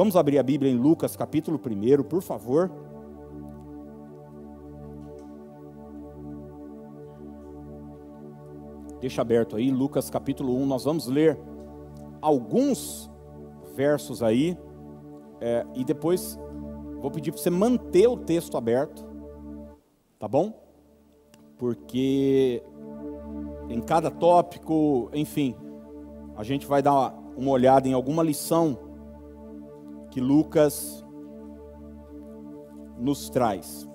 Vamos abrir a Bíblia em Lucas capítulo 1, por favor. Deixa aberto aí, Lucas capítulo 1. Nós vamos ler alguns versos aí. É, e depois vou pedir para você manter o texto aberto. Tá bom? Porque em cada tópico, enfim, a gente vai dar uma olhada em alguma lição que Lucas nos traz.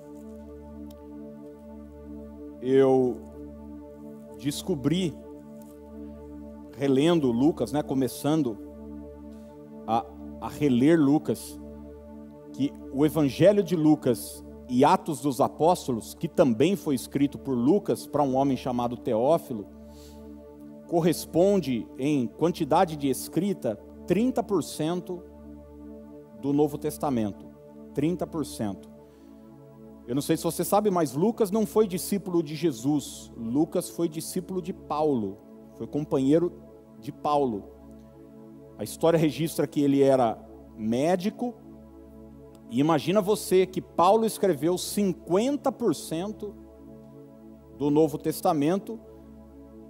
Eu descobri, relendo Lucas, né, começando a, a reler Lucas, que o Evangelho de Lucas e Atos dos Apóstolos, que também foi escrito por Lucas para um homem chamado Teófilo, corresponde em quantidade de escrita 30% do Novo Testamento. 30%. Eu não sei se você sabe, mas Lucas não foi discípulo de Jesus. Lucas foi discípulo de Paulo. Foi companheiro de Paulo. A história registra que ele era médico. E imagina você que Paulo escreveu 50% do Novo Testamento,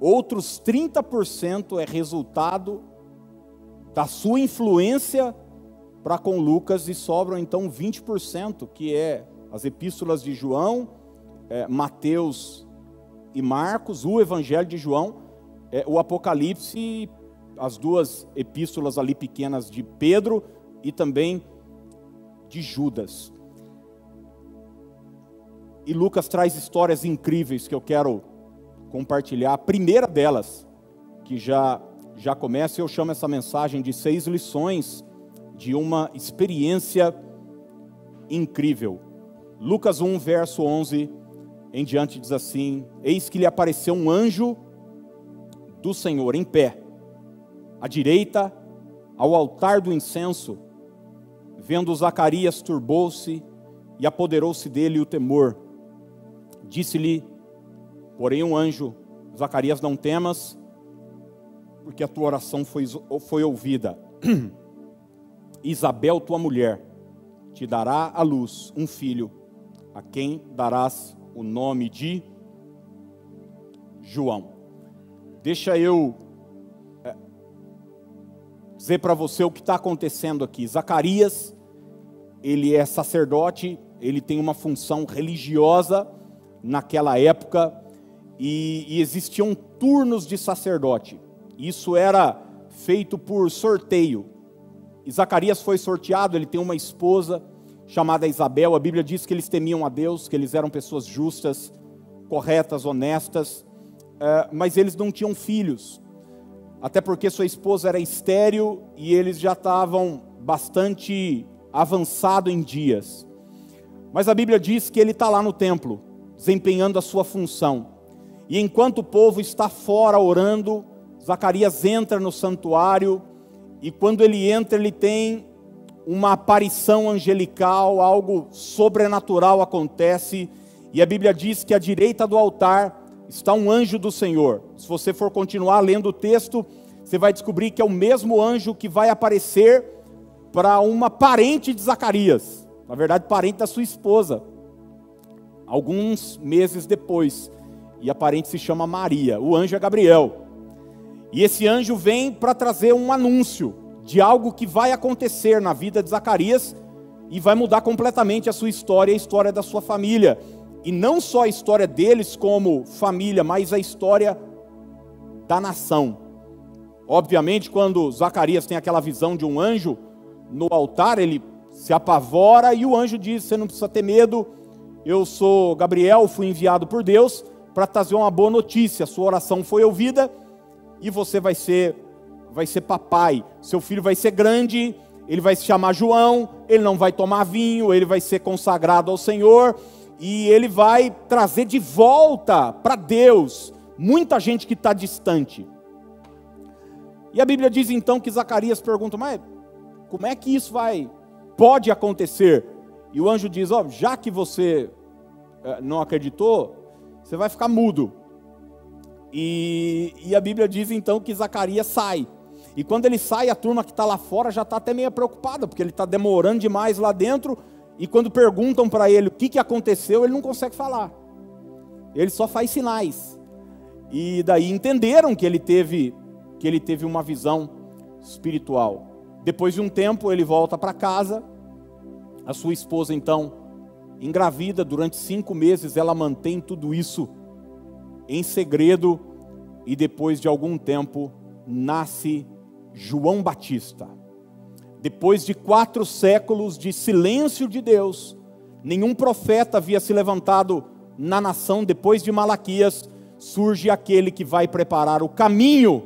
outros 30% é resultado da sua influência para com Lucas e sobram então 20%, que é as epístolas de João, é, Mateus e Marcos, o Evangelho de João, é, o Apocalipse, as duas epístolas ali pequenas de Pedro e também de Judas. E Lucas traz histórias incríveis que eu quero compartilhar. A primeira delas, que já já começa, eu chamo essa mensagem de seis lições de uma experiência incrível. Lucas 1, verso 11 em diante diz assim: Eis que lhe apareceu um anjo do Senhor em pé, à direita, ao altar do incenso. Vendo Zacarias, turbou-se e apoderou-se dele o temor. Disse-lhe, porém, um anjo: Zacarias, não temas, porque a tua oração foi, foi ouvida. Isabel, tua mulher, te dará à luz um filho a quem darás o nome de João. Deixa eu é, dizer para você o que está acontecendo aqui. Zacarias, ele é sacerdote, ele tem uma função religiosa naquela época e, e existiam turnos de sacerdote. Isso era feito por sorteio. E Zacarias foi sorteado, ele tem uma esposa chamada Isabel. A Bíblia diz que eles temiam a Deus, que eles eram pessoas justas, corretas, honestas, eh, mas eles não tinham filhos, até porque sua esposa era estéril e eles já estavam bastante avançado em dias. Mas a Bíblia diz que ele está lá no templo, desempenhando a sua função. E enquanto o povo está fora orando, Zacarias entra no santuário, e quando ele entra, ele tem uma aparição angelical, algo sobrenatural acontece, e a Bíblia diz que à direita do altar está um anjo do Senhor. Se você for continuar lendo o texto, você vai descobrir que é o mesmo anjo que vai aparecer para uma parente de Zacarias, na verdade, parente da sua esposa, alguns meses depois, e a parente se chama Maria, o anjo é Gabriel. E esse anjo vem para trazer um anúncio de algo que vai acontecer na vida de Zacarias e vai mudar completamente a sua história e a história da sua família. E não só a história deles como família, mas a história da nação. Obviamente, quando Zacarias tem aquela visão de um anjo no altar, ele se apavora e o anjo diz: Você não precisa ter medo, eu sou Gabriel, fui enviado por Deus para trazer uma boa notícia. Sua oração foi ouvida e você vai ser vai ser papai, seu filho vai ser grande, ele vai se chamar João, ele não vai tomar vinho, ele vai ser consagrado ao Senhor e ele vai trazer de volta para Deus muita gente que está distante. E a Bíblia diz então que Zacarias pergunta, mas como é que isso vai, pode acontecer? E o anjo diz, ó, oh, já que você eh, não acreditou, você vai ficar mudo. E, e a Bíblia diz então que Zacarias sai. E quando ele sai, a turma que está lá fora já está até meio preocupada, porque ele está demorando demais lá dentro. E quando perguntam para ele o que, que aconteceu, ele não consegue falar. Ele só faz sinais. E daí entenderam que ele teve que ele teve uma visão espiritual. Depois de um tempo, ele volta para casa. A sua esposa então engravida durante cinco meses. Ela mantém tudo isso em segredo e depois de algum tempo nasce João Batista. Depois de quatro séculos de silêncio de Deus, nenhum profeta havia se levantado na nação. Depois de Malaquias, surge aquele que vai preparar o caminho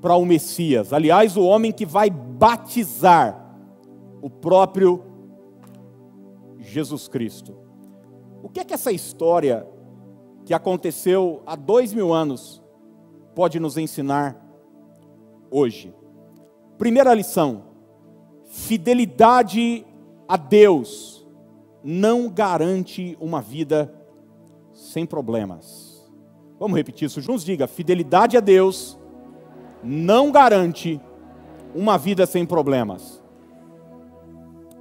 para o Messias. Aliás, o homem que vai batizar o próprio Jesus Cristo. O que é que essa história que aconteceu há dois mil anos pode nos ensinar hoje? Primeira lição: fidelidade a Deus não garante uma vida sem problemas. Vamos repetir isso juntos? Diga: fidelidade a Deus não garante uma vida sem problemas.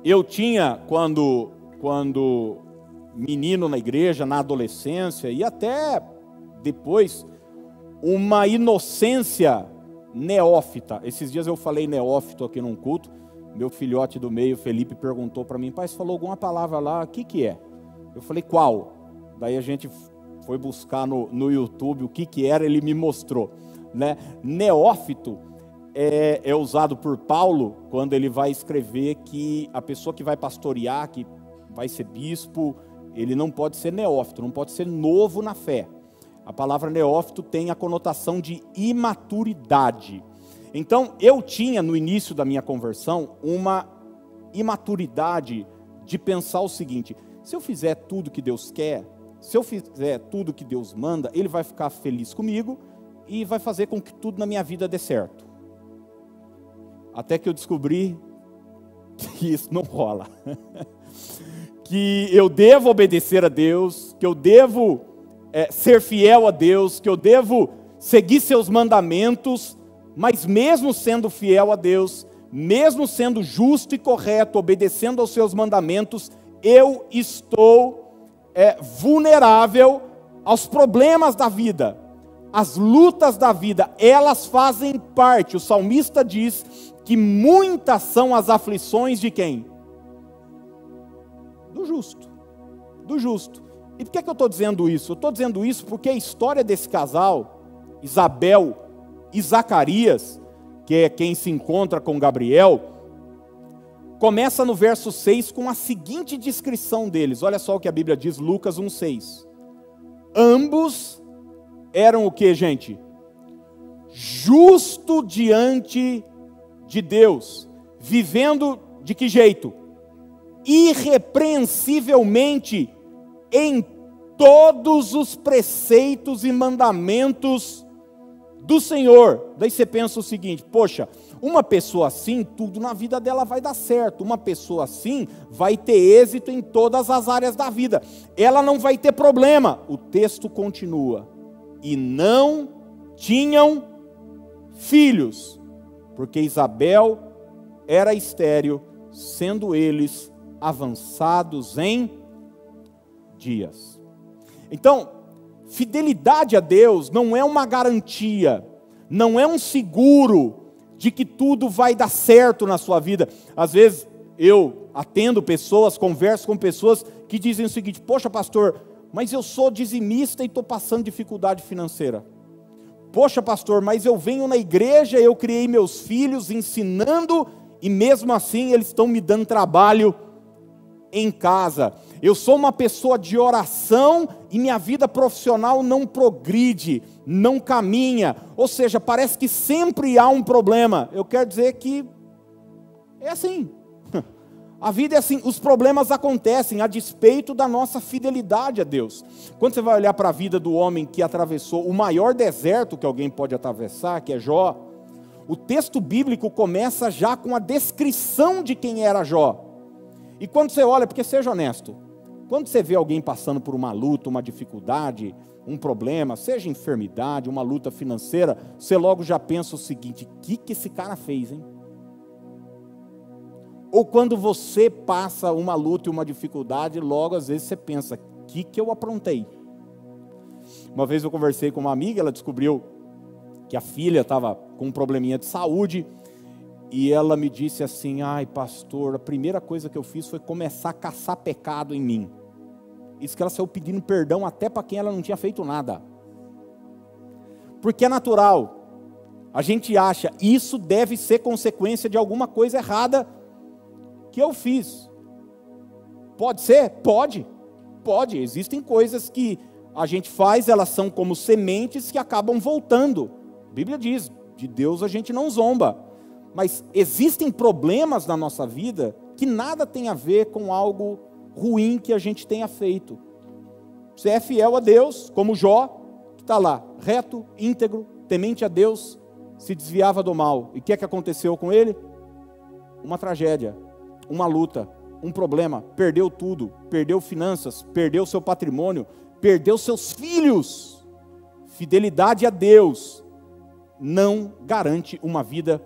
Eu tinha, quando, quando menino na igreja, na adolescência e até depois, uma inocência neófita. Esses dias eu falei neófito aqui num culto. Meu filhote do meio, Felipe, perguntou para mim, pai, você falou alguma palavra lá, o que, que é? Eu falei, qual? Daí a gente foi buscar no, no YouTube o que, que era, ele me mostrou. Né? Neófito é, é usado por Paulo quando ele vai escrever que a pessoa que vai pastorear, que vai ser bispo, ele não pode ser neófito, não pode ser novo na fé. A palavra neófito tem a conotação de imaturidade. Então, eu tinha no início da minha conversão uma imaturidade de pensar o seguinte: se eu fizer tudo que Deus quer, se eu fizer tudo que Deus manda, Ele vai ficar feliz comigo e vai fazer com que tudo na minha vida dê certo. Até que eu descobri que isso não rola. que eu devo obedecer a Deus, que eu devo é, ser fiel a Deus, que eu devo seguir seus mandamentos, mas mesmo sendo fiel a Deus, mesmo sendo justo e correto, obedecendo aos seus mandamentos, eu estou é, vulnerável aos problemas da vida, as lutas da vida, elas fazem parte. O salmista diz que muitas são as aflições de quem? Do justo. Do justo. E por que, é que eu estou dizendo isso? Eu estou dizendo isso porque a história desse casal, Isabel e Zacarias, que é quem se encontra com Gabriel, começa no verso 6 com a seguinte descrição deles. Olha só o que a Bíblia diz, Lucas 1,6. Ambos eram o que, gente? Justo diante de Deus, vivendo de que jeito? Irrepreensivelmente em todos os preceitos e mandamentos do Senhor. Daí você pensa o seguinte: poxa, uma pessoa assim, tudo na vida dela vai dar certo. Uma pessoa assim vai ter êxito em todas as áreas da vida. Ela não vai ter problema. O texto continua. E não tinham filhos, porque Isabel era estéril, sendo eles avançados em dias. Então, fidelidade a Deus não é uma garantia, não é um seguro de que tudo vai dar certo na sua vida. Às vezes eu atendo pessoas, converso com pessoas que dizem o seguinte: Poxa, pastor, mas eu sou dizimista e estou passando dificuldade financeira. Poxa, pastor, mas eu venho na igreja, eu criei meus filhos ensinando e mesmo assim eles estão me dando trabalho em casa. Eu sou uma pessoa de oração e minha vida profissional não progride, não caminha. Ou seja, parece que sempre há um problema. Eu quero dizer que é assim. A vida é assim, os problemas acontecem a despeito da nossa fidelidade a Deus. Quando você vai olhar para a vida do homem que atravessou o maior deserto que alguém pode atravessar, que é Jó, o texto bíblico começa já com a descrição de quem era Jó. E quando você olha, porque seja honesto, Quando você vê alguém passando por uma luta, uma dificuldade, um problema, seja enfermidade, uma luta financeira, você logo já pensa o seguinte: o que, que esse cara fez, hein? Ou quando você passa uma luta e uma dificuldade, logo às vezes você pensa: o que, que eu aprontei? Uma vez eu conversei com uma amiga, ela descobriu que a filha estava com um probleminha de saúde e ela me disse assim: ai, pastor, a primeira coisa que eu fiz foi começar a caçar pecado em mim. Isso que ela saiu pedindo perdão até para quem ela não tinha feito nada. Porque é natural. A gente acha, isso deve ser consequência de alguma coisa errada que eu fiz. Pode ser? Pode. Pode. Existem coisas que a gente faz, elas são como sementes que acabam voltando. A Bíblia diz: de Deus a gente não zomba. Mas existem problemas na nossa vida que nada tem a ver com algo ruim que a gente tenha feito. Você é fiel a Deus, como Jó, que está lá, reto, íntegro, temente a Deus, se desviava do mal. E o que é que aconteceu com ele? Uma tragédia, uma luta, um problema, perdeu tudo, perdeu finanças, perdeu seu patrimônio, perdeu seus filhos. Fidelidade a Deus não garante uma vida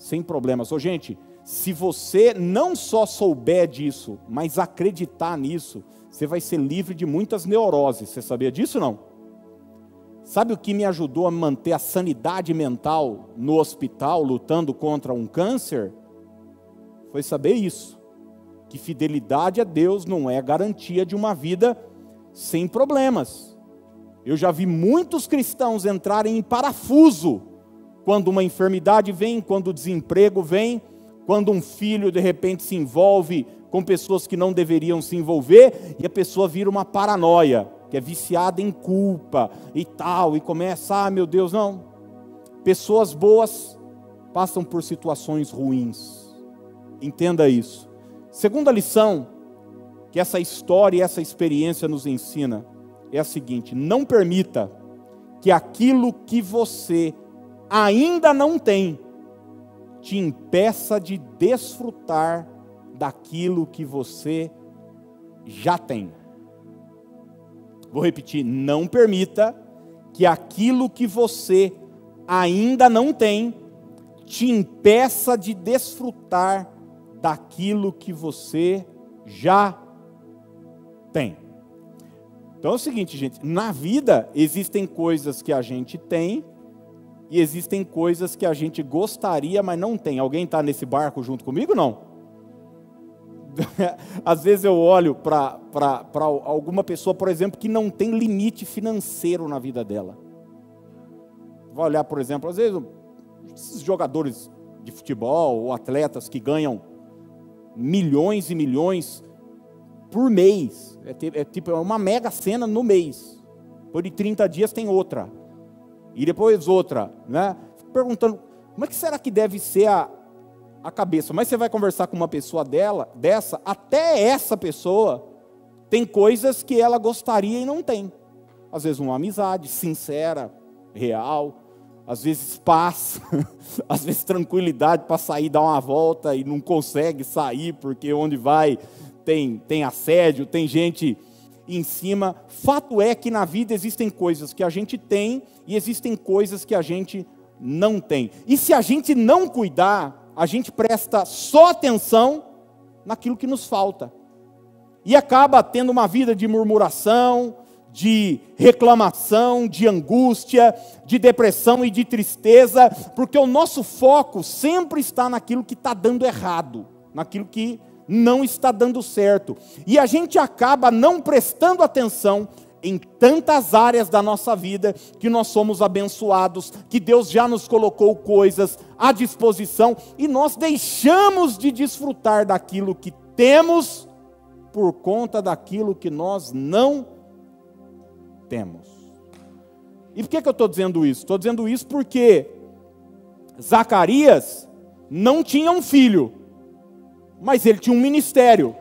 sem problemas. Ô, gente, se você não só souber disso, mas acreditar nisso, você vai ser livre de muitas neuroses. Você sabia disso não? Sabe o que me ajudou a manter a sanidade mental no hospital, lutando contra um câncer? Foi saber isso. Que fidelidade a Deus não é garantia de uma vida sem problemas. Eu já vi muitos cristãos entrarem em parafuso quando uma enfermidade vem, quando o desemprego vem, quando um filho de repente se envolve com pessoas que não deveriam se envolver e a pessoa vira uma paranoia, que é viciada em culpa e tal, e começa, ah, meu Deus, não. Pessoas boas passam por situações ruins. Entenda isso. Segunda lição que essa história e essa experiência nos ensina é a seguinte: não permita que aquilo que você ainda não tem te impeça de desfrutar daquilo que você já tem. Vou repetir: não permita que aquilo que você ainda não tem te impeça de desfrutar daquilo que você já tem. Então é o seguinte, gente: na vida existem coisas que a gente tem e existem coisas que a gente gostaria, mas não tem. Alguém está nesse barco junto comigo? Não. Às vezes eu olho para alguma pessoa, por exemplo, que não tem limite financeiro na vida dela. Vai olhar, por exemplo, às vezes esses jogadores de futebol ou atletas que ganham milhões e milhões por mês. É, é tipo é uma mega cena no mês. Por de 30 dias tem outra e depois outra, né? Perguntando, como é que será que deve ser a, a cabeça? Mas você vai conversar com uma pessoa dela, dessa, até essa pessoa tem coisas que ela gostaria e não tem. Às vezes uma amizade sincera, real, às vezes paz, às vezes tranquilidade para sair dar uma volta e não consegue sair porque onde vai tem tem assédio, tem gente em cima. Fato é que na vida existem coisas que a gente tem e existem coisas que a gente não tem. E se a gente não cuidar, a gente presta só atenção naquilo que nos falta. E acaba tendo uma vida de murmuração, de reclamação, de angústia, de depressão e de tristeza, porque o nosso foco sempre está naquilo que está dando errado, naquilo que não está dando certo. E a gente acaba não prestando atenção em tantas áreas da nossa vida que nós somos abençoados, que Deus já nos colocou coisas à disposição e nós deixamos de desfrutar daquilo que temos por conta daquilo que nós não temos. E por que, que eu estou dizendo isso? Estou dizendo isso porque Zacarias não tinha um filho mas ele tinha um ministério.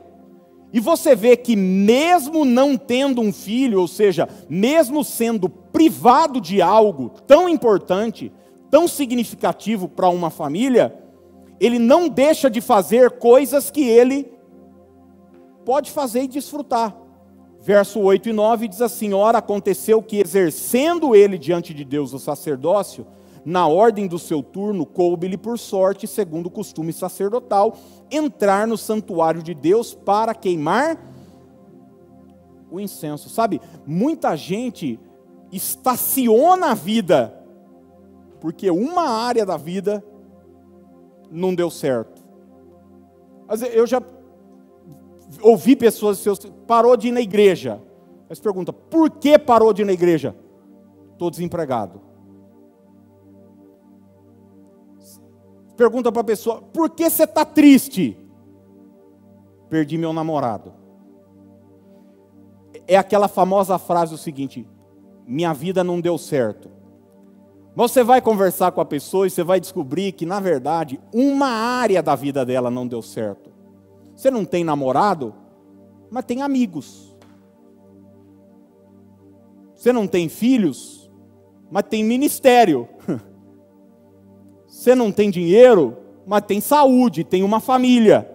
E você vê que, mesmo não tendo um filho, ou seja, mesmo sendo privado de algo tão importante, tão significativo para uma família, ele não deixa de fazer coisas que ele pode fazer e desfrutar. Verso 8 e 9 diz assim: Ora, aconteceu que, exercendo ele diante de Deus o sacerdócio, na ordem do seu turno, coube-lhe por sorte, segundo o costume sacerdotal, entrar no santuário de Deus para queimar o incenso. Sabe, muita gente estaciona a vida porque uma área da vida não deu certo. Eu já ouvi pessoas, parou de ir na igreja. Mas pergunta, por que parou de ir na igreja? Estou desempregado. Pergunta para a pessoa, por que você está triste? Perdi meu namorado. É aquela famosa frase o seguinte: minha vida não deu certo. Você vai conversar com a pessoa e você vai descobrir que, na verdade, uma área da vida dela não deu certo. Você não tem namorado, mas tem amigos. Você não tem filhos, mas tem ministério. Você não tem dinheiro, mas tem saúde, tem uma família.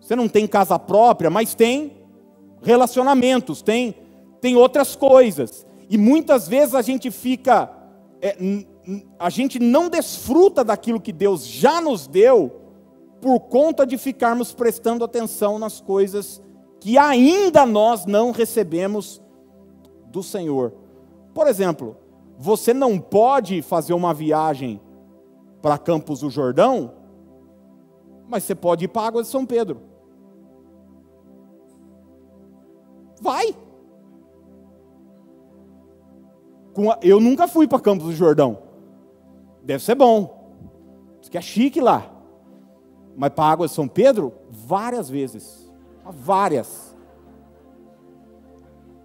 Você não tem casa própria, mas tem relacionamentos, tem, tem outras coisas. E muitas vezes a gente fica, é, a gente não desfruta daquilo que Deus já nos deu por conta de ficarmos prestando atenção nas coisas que ainda nós não recebemos do Senhor. Por exemplo, você não pode fazer uma viagem para Campos do Jordão, mas você pode ir para a Água de São Pedro. Vai. Eu nunca fui para Campos do Jordão. Deve ser bom. Diz que é chique lá. Mas para a água de São Pedro, várias vezes. Várias.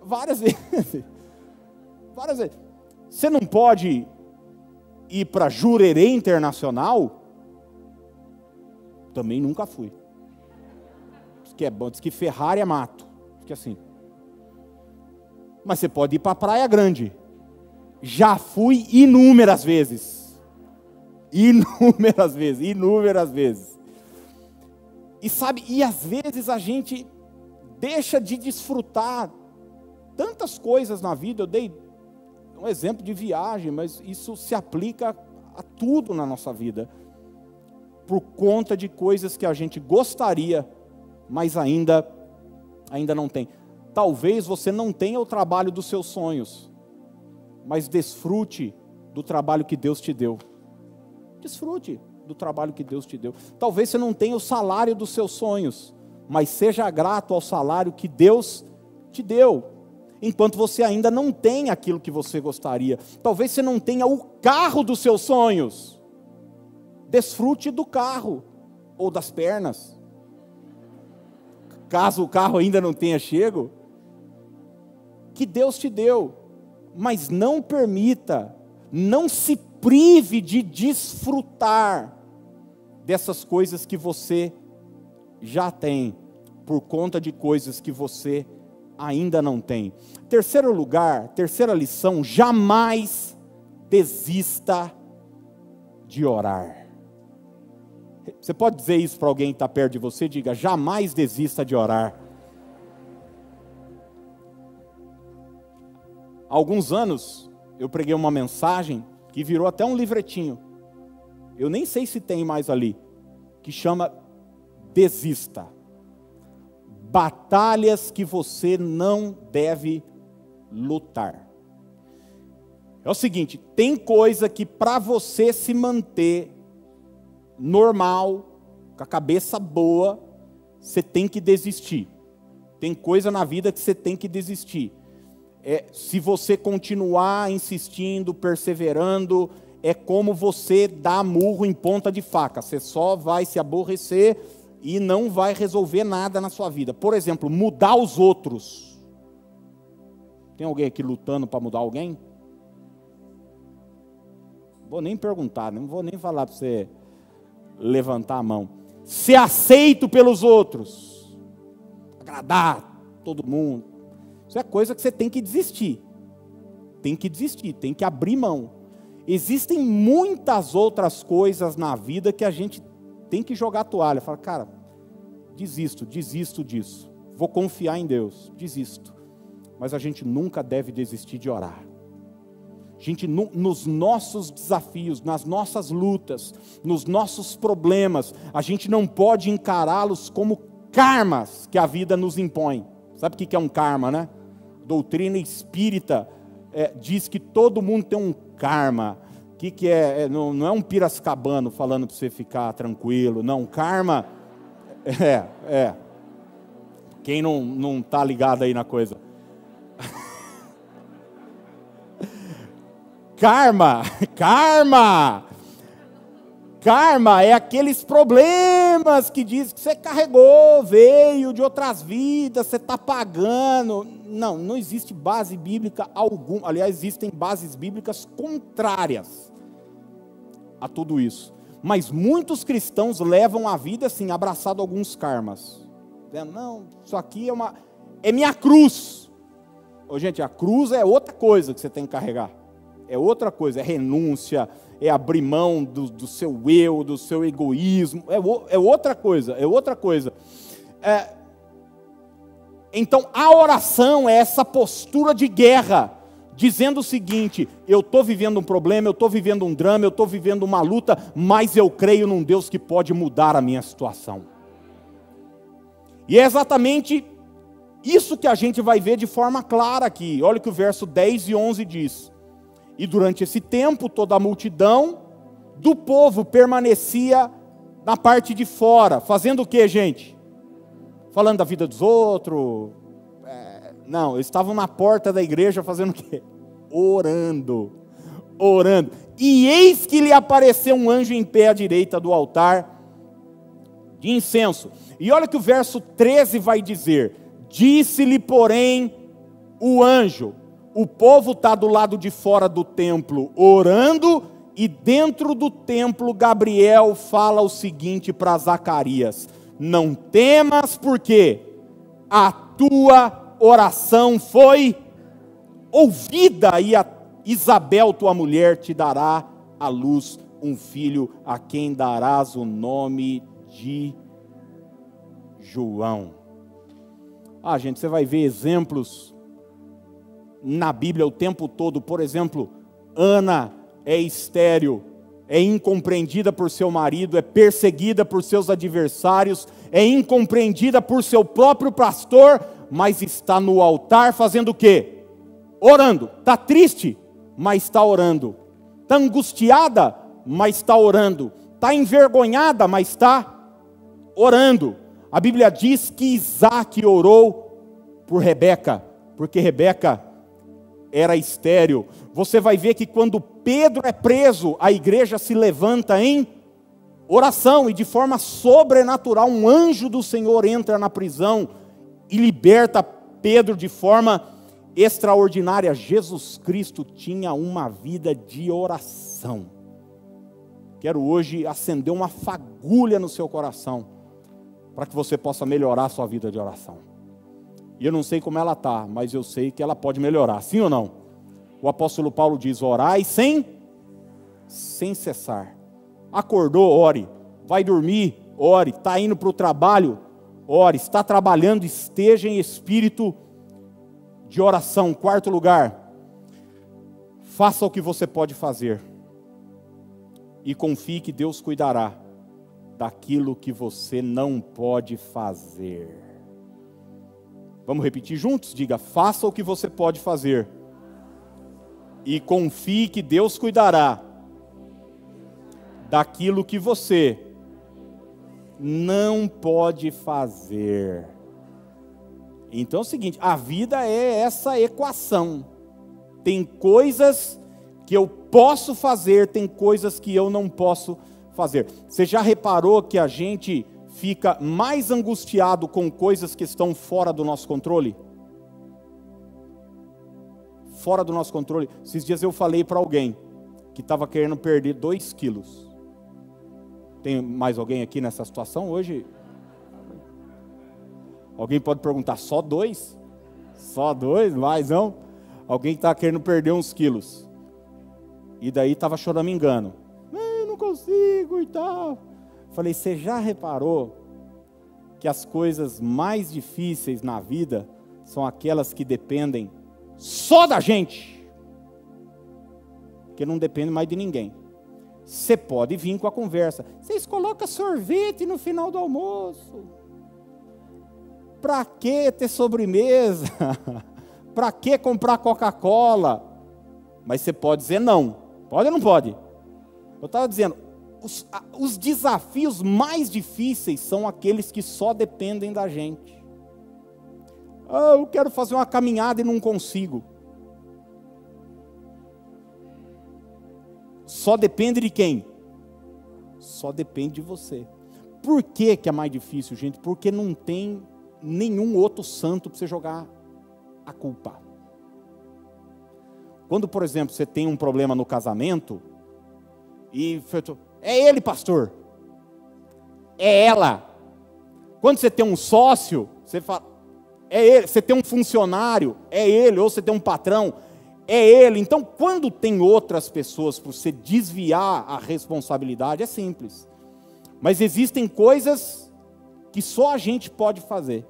Várias vezes. Várias vezes. Você não pode ir para Jurerê Internacional? Também nunca fui. Diz que é bom, diz que Ferrari é mato. Diz que assim. Mas você pode ir para Praia Grande. Já fui inúmeras vezes. Inúmeras vezes, inúmeras vezes. E sabe, e às vezes a gente deixa de desfrutar tantas coisas na vida. Eu dei um exemplo de viagem, mas isso se aplica a tudo na nossa vida. Por conta de coisas que a gente gostaria, mas ainda ainda não tem. Talvez você não tenha o trabalho dos seus sonhos, mas desfrute do trabalho que Deus te deu. Desfrute do trabalho que Deus te deu. Talvez você não tenha o salário dos seus sonhos, mas seja grato ao salário que Deus te deu. Enquanto você ainda não tem aquilo que você gostaria. Talvez você não tenha o carro dos seus sonhos. Desfrute do carro ou das pernas. Caso o carro ainda não tenha chego, que Deus te deu, mas não permita, não se prive de desfrutar dessas coisas que você já tem, por conta de coisas que você ainda não tem. Terceiro lugar, terceira lição: jamais desista de orar. Você pode dizer isso para alguém que está perto de você? Diga: jamais desista de orar. Há alguns anos eu preguei uma mensagem que virou até um livretinho. Eu nem sei se tem mais ali, que chama Desista. Batalhas que você não deve lutar. É o seguinte, tem coisa que para você se manter normal, com a cabeça boa, você tem que desistir. Tem coisa na vida que você tem que desistir é, se você continuar insistindo, perseverando, é como você dar murro em ponta de faca. Você só vai se aborrecer e não vai resolver nada na sua vida. Por exemplo, mudar os outros. Tem alguém aqui lutando para mudar alguém? Vou nem perguntar, não vou nem falar para você levantar a mão. Ser aceito pelos outros, agradar todo mundo. Isso é coisa que você tem que desistir. Tem que desistir, tem que abrir mão. Existem muitas outras coisas na vida que a gente tem que jogar a toalha. Fala, cara, desisto, desisto disso. vou confiar em Deus, desisto. Mas a gente nunca deve desistir de orar. Gente, nos nossos desafios, nas nossas lutas, nos nossos problemas, a gente não pode encará-los como karmas que a vida nos impõe. Sabe o que é um karma, né? Doutrina espírita é, diz que todo mundo tem um karma. Que, que é? é não, não, é um piracicabano falando para você ficar tranquilo. Não, karma é, é. Quem não está ligado aí na coisa? karma, karma. Karma é aqueles problemas que diz que você carregou, veio de outras vidas, você está pagando. Não, não existe base bíblica alguma. Aliás, existem bases bíblicas contrárias a tudo isso. Mas muitos cristãos levam a vida assim, abraçado alguns karmas. Dizendo, não, isso aqui é uma. É minha cruz. Ô, gente, a cruz é outra coisa que você tem que carregar. É outra coisa, é renúncia, é abrir mão do, do seu eu, do seu egoísmo, é, é outra coisa, é outra coisa. É, então a oração é essa postura de guerra, dizendo o seguinte: eu estou vivendo um problema, eu estou vivendo um drama, eu estou vivendo uma luta, mas eu creio num Deus que pode mudar a minha situação. E é exatamente isso que a gente vai ver de forma clara aqui. Olha o que o verso 10 e 11 diz. E durante esse tempo, toda a multidão do povo permanecia na parte de fora, fazendo o que, gente? Falando da vida dos outros. É, não, eles estavam na porta da igreja fazendo o quê? Orando. Orando. E eis que lhe apareceu um anjo em pé à direita do altar de incenso. E olha que o verso 13 vai dizer: Disse-lhe, porém, o anjo: o povo está do lado de fora do templo orando, e dentro do templo, Gabriel fala o seguinte para Zacarias: Não temas, porque a tua oração foi ouvida, e a Isabel, tua mulher, te dará à luz um filho, a quem darás o nome de João. Ah, gente, você vai ver exemplos na Bíblia o tempo todo. Por exemplo, Ana é estéril, é incompreendida por seu marido, é perseguida por seus adversários, é incompreendida por seu próprio pastor, mas está no altar fazendo o quê? Orando. Está triste, mas está orando. Está angustiada, mas está orando. Está envergonhada, mas está orando. A Bíblia diz que Isaac orou por Rebeca, porque Rebeca era estéril. Você vai ver que quando Pedro é preso, a igreja se levanta em oração e de forma sobrenatural um anjo do Senhor entra na prisão e liberta Pedro de forma extraordinária. Jesus Cristo tinha uma vida de oração. Quero hoje acender uma fagulha no seu coração para que você possa melhorar a sua vida de oração. E eu não sei como ela está, mas eu sei que ela pode melhorar. Sim ou não? O apóstolo Paulo diz: orai sem, sem cessar. Acordou, ore. Vai dormir, ore. Está indo para o trabalho, ore. Está trabalhando, esteja em espírito de oração. Quarto lugar, faça o que você pode fazer. E confie que Deus cuidará daquilo que você não pode fazer. Vamos repetir juntos? Diga: faça o que você pode fazer. E confie que Deus cuidará daquilo que você não pode fazer. Então é o seguinte: a vida é essa equação. Tem coisas que eu posso fazer, tem coisas que eu não posso fazer. Você já reparou que a gente fica mais angustiado com coisas que estão fora do nosso controle? Fora do nosso controle. Esses dias eu falei para alguém que estava querendo perder 2 quilos. Tem mais alguém aqui nessa situação hoje? Alguém pode perguntar, só dois? Só dois? Mais não? Alguém está querendo perder uns quilos. E daí estava choramingando. Eu não consigo e tal. Falei, você já reparou que as coisas mais difíceis na vida são aquelas que dependem só da gente, que não depende mais de ninguém. Você pode vir com a conversa. Vocês colocam sorvete no final do almoço. Para que ter sobremesa? Para que comprar Coca-Cola? Mas você pode dizer não. Pode ou não pode? Eu estava dizendo, os, os desafios mais difíceis são aqueles que só dependem da gente. Ah, eu quero fazer uma caminhada e não consigo. Só depende de quem? Só depende de você. Por que, que é mais difícil, gente? Porque não tem nenhum outro santo para você jogar a culpa. Quando, por exemplo, você tem um problema no casamento, e é ele, pastor. É ela. Quando você tem um sócio, você fala, é ele. Você tem um funcionário, é ele. Ou você tem um patrão, é ele. Então, quando tem outras pessoas para você desviar a responsabilidade, é simples. Mas existem coisas que só a gente pode fazer.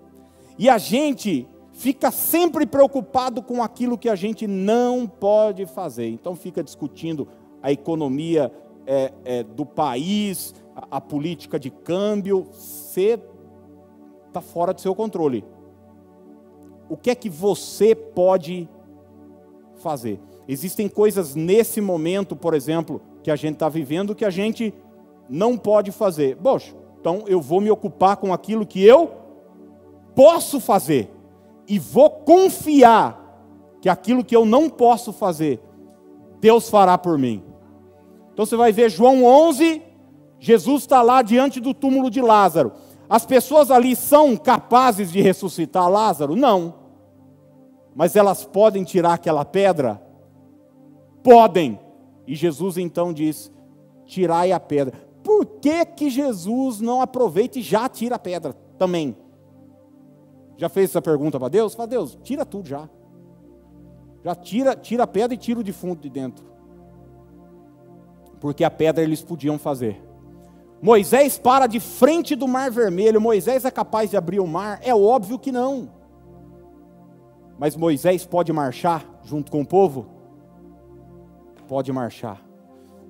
E a gente fica sempre preocupado com aquilo que a gente não pode fazer. Então fica discutindo a economia é, é, do país, a, a, política de câmbio, você está fora do seu controle. O que é que você pode fazer? Existem coisas nesse momento, por exemplo, que a gente está vivendo que a gente não pode fazer. Poxa, então eu vou me ocupar com aquilo que eu posso fazer e vou confiar que aquilo que eu não posso fazer, Deus fará por mim. Então você vai ver João 11, Jesus está lá diante do túmulo de Lázaro. As pessoas ali são capazes de ressuscitar Lázaro? Não. Mas elas podem tirar aquela pedra? Podem. E Jesus então diz: tirai a pedra. Por que, que Jesus não aproveita e já tira a pedra também? Já fez essa pergunta para Deus? Fala, Deus, tira tudo já. Já tira, tira a pedra e tira o defunto de dentro porque a pedra eles podiam fazer. Moisés para de frente do mar vermelho, Moisés é capaz de abrir o mar? É óbvio que não. Mas Moisés pode marchar junto com o povo? Pode marchar.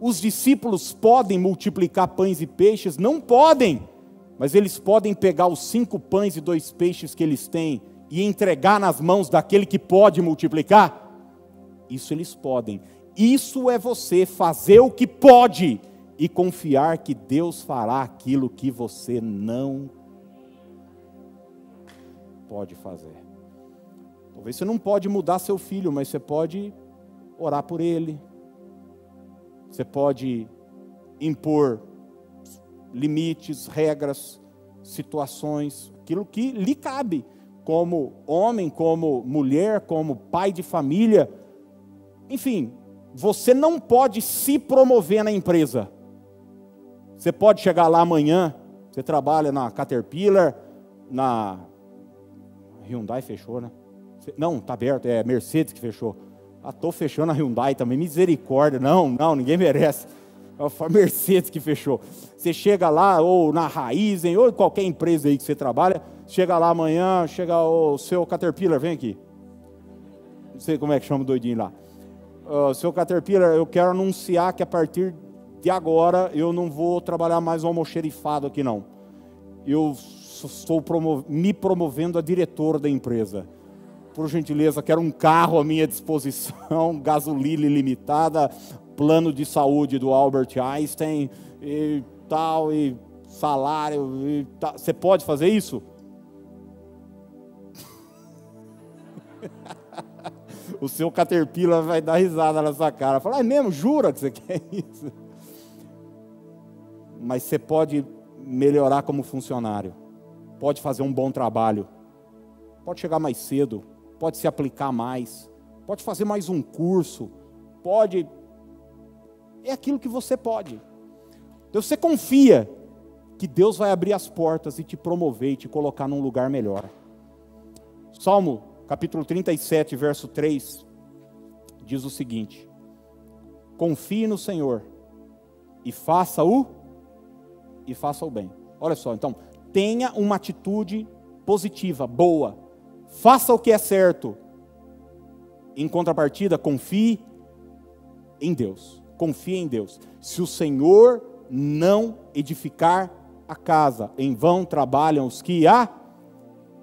Os discípulos podem multiplicar pães e peixes? Não podem. Mas eles podem pegar os cinco pães e dois peixes que eles têm e entregar nas mãos daquele que pode multiplicar? Isso eles podem. Isso é você fazer o que pode e confiar que Deus fará aquilo que você não pode fazer. Talvez você não pode mudar seu filho, mas você pode orar por ele. Você pode impor limites, regras, situações, aquilo que lhe cabe, como homem, como mulher, como pai de família. Enfim, você não pode se promover na empresa. Você pode chegar lá amanhã, você trabalha na Caterpillar, na Hyundai fechou, né? Não, está aberto, é Mercedes que fechou. Ah, estou fechando a Hyundai também, misericórdia. Não, não, ninguém merece. É a Mercedes que fechou. Você chega lá, ou na Raizen, ou qualquer empresa aí que você trabalha, chega lá amanhã, chega o seu Caterpillar, vem aqui. Não sei como é que chama o doidinho lá uh, seu Caterpillar, eu quero anunciar que a partir de agora eu não vou trabalhar mais no almoxerifado aqui não. Eu estou promo me promovendo a diretor da empresa. Por gentileza, quero um carro à minha disposição, gasolina ilimitada, plano de saúde do Albert Einstein e tal, e salário. E tal. Você pode fazer isso? o seu Caterpillar vai dar risada na sua cara. Fala, é mesmo? Jura que você quer isso? Mas você pode melhorar como funcionário, pode fazer um bom trabalho, pode chegar mais cedo, pode se aplicar mais, pode fazer mais um curso, pode. É aquilo que você pode. Então você confia que Deus vai abrir as portas e te promover e te colocar num lugar melhor. Salmo capítulo 37, verso 3, diz o seguinte: Confie no Senhor e faça o e faça o bem. Olha só, então, tenha uma atitude positiva, boa. Faça o que é certo. Em contrapartida, confie em Deus. Confie em Deus. Se o Senhor não edificar a casa, em vão trabalham os que a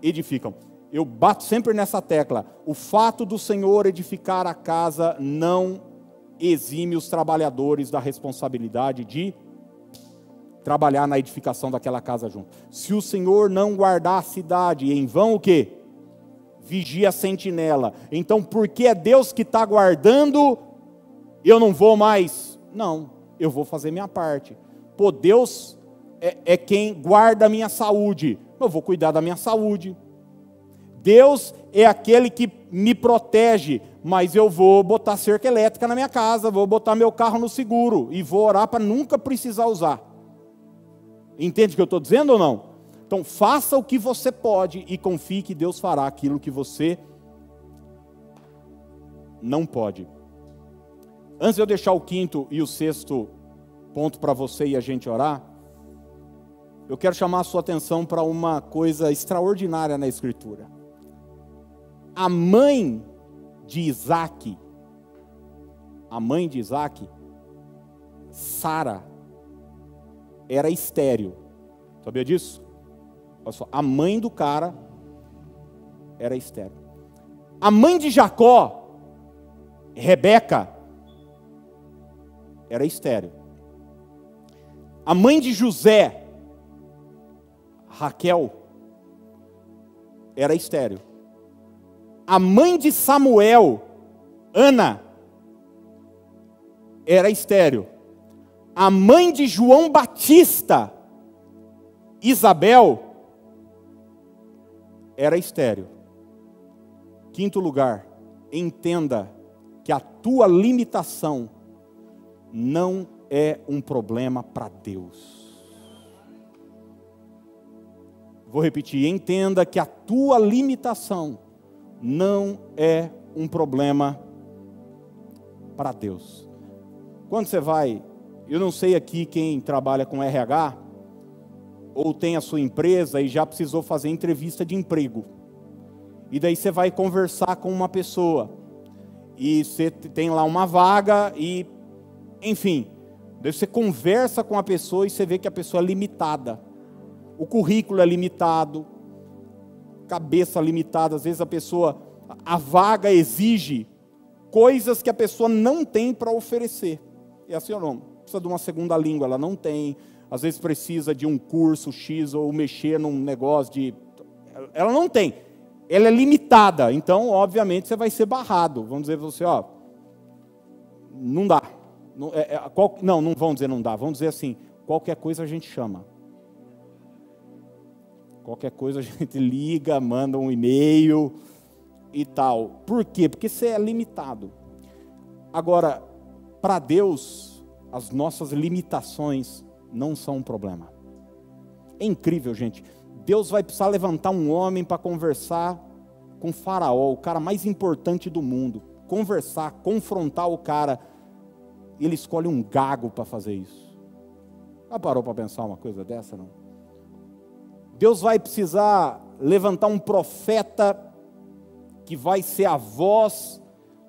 edificam. Eu bato sempre nessa tecla. O fato do Senhor edificar a casa não exime os trabalhadores da responsabilidade de trabalhar na edificação daquela casa junto. Se o Senhor não guardar a cidade, em vão o quê? Vigia a sentinela. Então, porque é Deus que está guardando, eu não vou mais. Não, eu vou fazer minha parte. Pô, Deus é, é quem guarda a minha saúde. Eu vou cuidar da minha saúde. Deus é aquele que me protege, mas eu vou botar cerca elétrica na minha casa, vou botar meu carro no seguro e vou orar para nunca precisar usar. Entende o que eu estou dizendo ou não? Então, faça o que você pode e confie que Deus fará aquilo que você não pode. Antes de eu deixar o quinto e o sexto ponto para você e a gente orar, eu quero chamar a sua atenção para uma coisa extraordinária na Escritura. A mãe de Isaac, a mãe de Isaac, Sara, era estéril. Sabia disso? Olha só, a mãe do cara era estéril. A mãe de Jacó, Rebeca, era estéril. A mãe de José, Raquel, era estéril. A mãe de Samuel, Ana, era estéril a mãe de João Batista, Isabel, era estéril. Quinto lugar, entenda que a tua limitação não é um problema para Deus. Vou repetir, entenda que a tua limitação não é um problema para Deus. Quando você vai eu não sei aqui quem trabalha com RH ou tem a sua empresa e já precisou fazer entrevista de emprego. E daí você vai conversar com uma pessoa e você tem lá uma vaga e enfim, você conversa com a pessoa e você vê que a pessoa é limitada. O currículo é limitado, cabeça limitada, às vezes a pessoa a vaga exige coisas que a pessoa não tem para oferecer. É assim ou não? precisa de uma segunda língua, ela não tem. Às vezes precisa de um curso X ou mexer num negócio de. Ela não tem. Ela é limitada. Então, obviamente, você vai ser barrado. Vamos dizer você, ó. Não dá. Não, é, é, qual, não, não vão dizer não dá. Vamos dizer assim: qualquer coisa a gente chama. Qualquer coisa a gente liga, manda um e-mail e tal. Por quê? Porque você é limitado. Agora, para Deus, as nossas limitações não são um problema. É incrível, gente. Deus vai precisar levantar um homem para conversar com Faraó, o cara mais importante do mundo. Conversar, confrontar o cara. E ele escolhe um gago para fazer isso. Já parou para pensar uma coisa dessa, não? Deus vai precisar levantar um profeta que vai ser a voz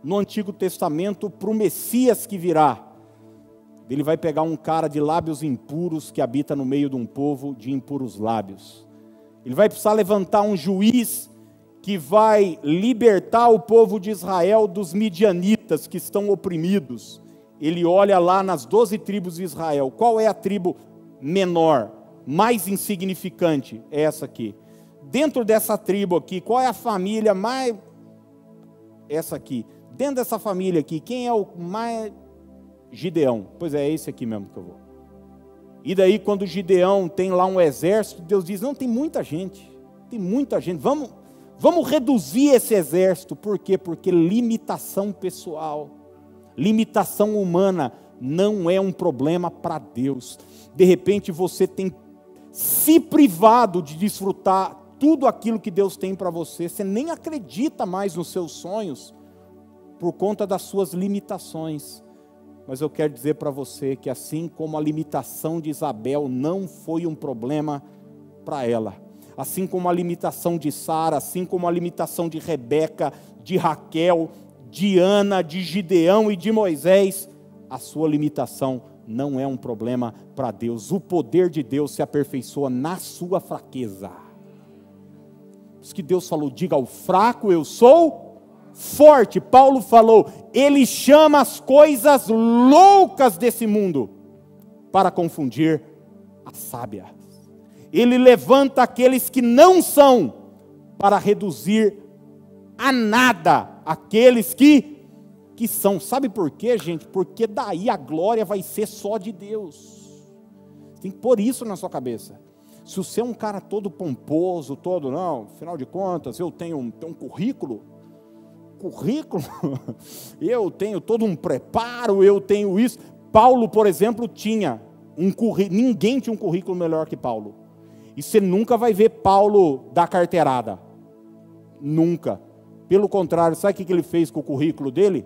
no Antigo Testamento para o Messias que virá. Ele vai pegar um cara de lábios impuros que habita no meio de um povo de impuros lábios. Ele vai precisar levantar um juiz que vai libertar o povo de Israel dos midianitas que estão oprimidos. Ele olha lá nas doze tribos de Israel. Qual é a tribo menor, mais insignificante? É essa aqui. Dentro dessa tribo aqui, qual é a família mais. Essa aqui. Dentro dessa família aqui, quem é o mais Gideão. Pois é, é esse aqui mesmo que eu vou. E daí, quando Gideão tem lá um exército, Deus diz: Não, tem muita gente. Tem muita gente. Vamos, vamos reduzir esse exército. Por quê? Porque limitação pessoal, limitação humana, não é um problema para Deus. De repente, você tem se privado de desfrutar tudo aquilo que Deus tem para você. Você nem acredita mais nos seus sonhos por conta das suas limitações. Mas eu quero dizer para você que, assim como a limitação de Isabel não foi um problema para ela. Assim como a limitação de Sara, assim como a limitação de Rebeca, de Raquel, de Ana, de Gideão e de Moisés, a sua limitação não é um problema para Deus. O poder de Deus se aperfeiçoa na sua fraqueza. Por isso que Deus falou: diga ao fraco, eu sou forte. Paulo falou: ele chama as coisas loucas desse mundo para confundir as sábias. Ele levanta aqueles que não são para reduzir a nada aqueles que que são. Sabe por quê, gente? Porque daí a glória vai ser só de Deus. Tem que pôr isso na sua cabeça. Se você é um cara todo pomposo, todo, não, afinal de contas, eu tenho um, tenho um currículo, currículo, eu tenho todo um preparo, eu tenho isso. Paulo, por exemplo, tinha um currículo, ninguém tinha um currículo melhor que Paulo. E você nunca vai ver Paulo dar carteirada. Nunca. Pelo contrário, sabe o que ele fez com o currículo dele?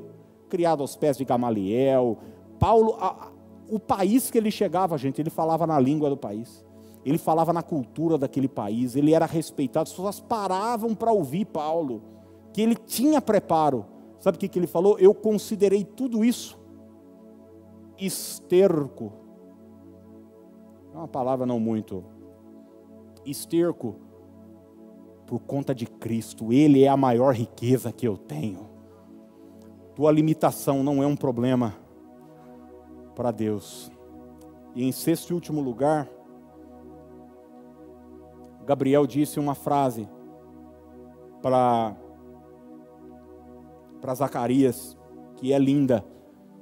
criado aos pés de Gamaliel. Paulo, a, o país que ele chegava, gente, ele falava na língua do país. Ele falava na cultura daquele país, ele era respeitado, as pessoas paravam para ouvir Paulo, que ele tinha preparo. Sabe o que, que ele falou? Eu considerei tudo isso esterco. É uma palavra não muito. Esterco por conta de Cristo, Ele é a maior riqueza que eu tenho. Tua limitação não é um problema para Deus. E em sexto e último lugar, Gabriel disse uma frase para para Zacarias que é linda.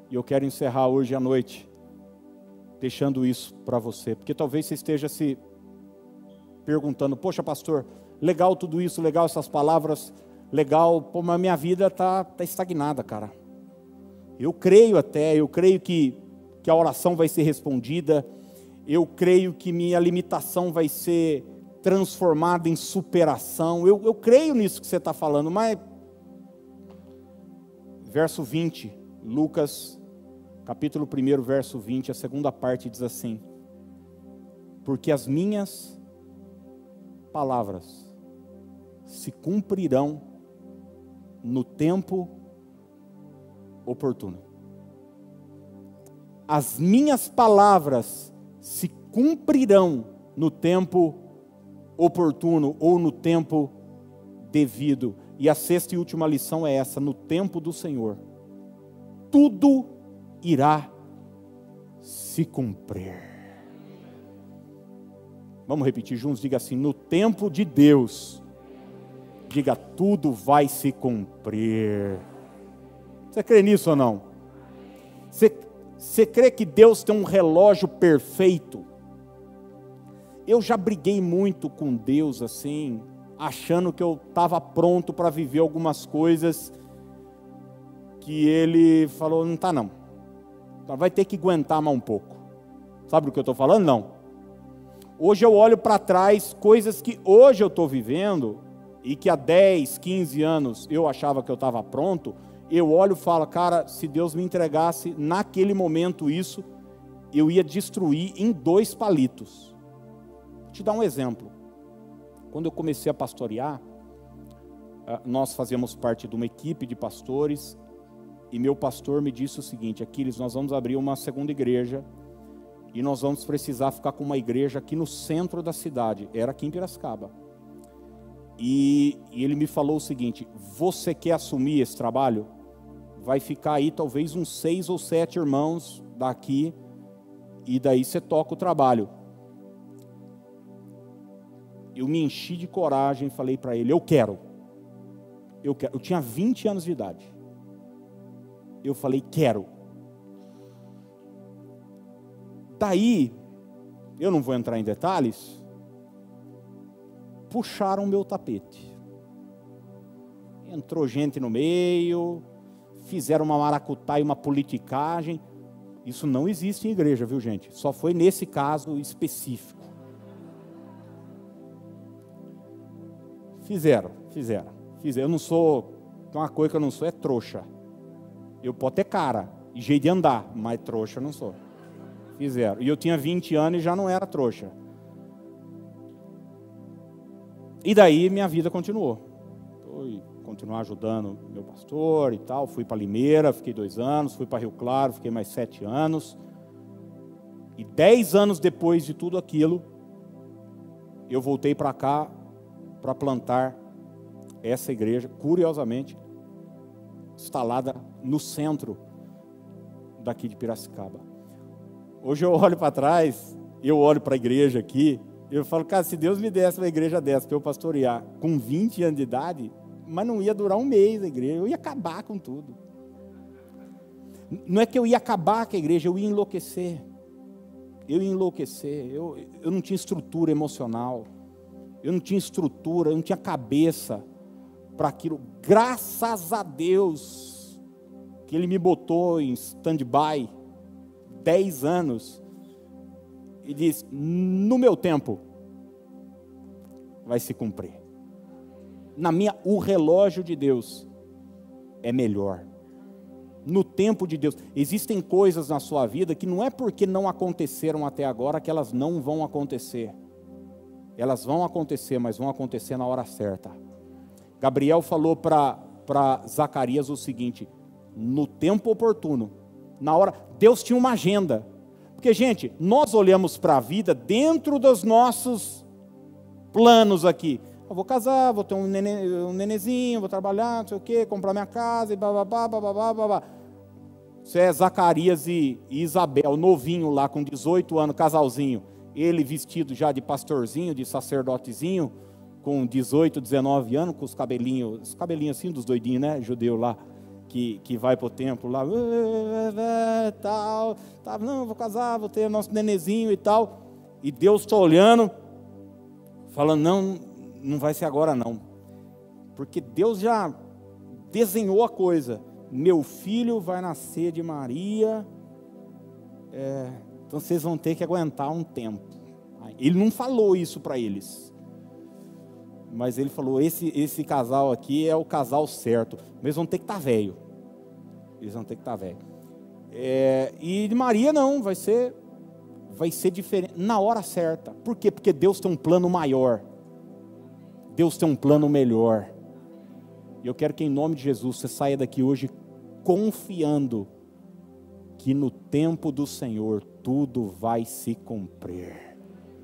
E eu quero encerrar hoje à noite deixando isso para você, porque talvez você esteja se perguntando: "Poxa, pastor, legal tudo isso, legal essas palavras, legal, pô, mas minha vida está tá estagnada, cara. Eu creio até, eu creio que, que a oração vai ser respondida, eu creio que minha limitação vai ser transformada em superação. Eu, eu creio nisso que você está falando, mas. Verso 20, Lucas, capítulo 1, verso 20, a segunda parte diz assim: Porque as minhas palavras se cumprirão no tempo oportuno. As minhas palavras se cumprirão no tempo oportuno ou no tempo devido. E a sexta e última lição é essa: no tempo do Senhor, tudo irá se cumprir. Vamos repetir juntos, diga assim: no tempo de Deus, diga: tudo vai se cumprir. Você crê nisso ou não? Você, você crê que Deus tem um relógio perfeito? Eu já briguei muito com Deus assim, achando que eu estava pronto para viver algumas coisas que Ele falou: não está não. Vai ter que aguentar mais um pouco. Sabe do que eu estou falando? Não. Hoje eu olho para trás, coisas que hoje eu estou vivendo, e que há 10, 15 anos eu achava que eu estava pronto, eu olho e falo, cara, se Deus me entregasse naquele momento isso, eu ia destruir em dois palitos. Vou te dar um exemplo. Quando eu comecei a pastorear, ah, nós fazíamos parte de uma equipe de pastores, e meu pastor me disse o seguinte: Aquiles, nós vamos abrir uma segunda igreja, e nós vamos precisar ficar com uma igreja aqui no centro da cidade, era aqui em Piracicaba. E, e ele me falou o seguinte: você quer assumir esse trabalho? Vai ficar aí talvez uns seis ou sete irmãos daqui, e daí você toca o trabalho. Eu me enchi de coragem e falei para ele: eu quero. Eu quero. Eu tinha 20 anos de idade. Eu falei: quero. Daí, eu não vou entrar em detalhes, puxaram meu tapete. Entrou gente no meio, fizeram uma maracutá e uma politicagem. Isso não existe em igreja, viu gente? Só foi nesse caso específico. Fizeram, fizeram. fizeram. Eu não sou, uma coisa que eu não sou é trouxa. Eu posso ter cara e jeito de andar, mas trouxa eu não sou. Fizeram. E eu tinha 20 anos e já não era trouxa. E daí minha vida continuou. Fui continuar ajudando meu pastor e tal. Fui para Limeira, fiquei dois anos. Fui para Rio Claro, fiquei mais sete anos. E dez anos depois de tudo aquilo, eu voltei para cá para plantar essa igreja, curiosamente, instalada no centro daqui de Piracicaba. Hoje eu olho para trás, eu olho para a igreja aqui, eu falo, cara, se Deus me desse uma igreja dessa para eu pastorear com 20 anos de idade, mas não ia durar um mês a igreja, eu ia acabar com tudo. Não é que eu ia acabar com a igreja, eu ia enlouquecer. Eu ia enlouquecer, eu, eu não tinha estrutura emocional, eu não tinha estrutura, eu não tinha cabeça para aquilo. Graças a Deus que Ele me botou em stand-by dez anos e diz: no meu tempo vai se cumprir. Na minha, o relógio de Deus é melhor. No tempo de Deus, existem coisas na sua vida que não é porque não aconteceram até agora que elas não vão acontecer. Elas vão acontecer, mas vão acontecer na hora certa. Gabriel falou para Zacarias o seguinte: no tempo oportuno, na hora, Deus tinha uma agenda. Porque, gente, nós olhamos para a vida dentro dos nossos planos aqui. Eu vou casar, vou ter um, nene, um vou trabalhar, não sei o quê, comprar minha casa e bababá, bababá, babá. Isso é Zacarias e Isabel, novinho lá, com 18 anos, casalzinho. Ele vestido já de pastorzinho, de sacerdotezinho, com 18, 19 anos, com os cabelinhos, os cabelinhos assim dos doidinhos, né? Judeu lá que, que vai para o templo lá, tal, tal, não, vou casar, vou ter nosso nenezinho e tal. E Deus está olhando, falando, não, não vai ser agora não. Porque Deus já desenhou a coisa. Meu filho vai nascer de Maria, é, então vocês vão ter que aguentar um tempo. Ele não falou isso para eles mas ele falou: esse, esse casal aqui é o casal certo. Mas vão ter que estar tá velho. Eles vão ter que estar tá velho. É, e de Maria não, vai ser, vai ser diferente na hora certa. Por quê? Porque Deus tem um plano maior. Deus tem um plano melhor. E eu quero que em nome de Jesus você saia daqui hoje confiando que no tempo do Senhor tudo vai se cumprir.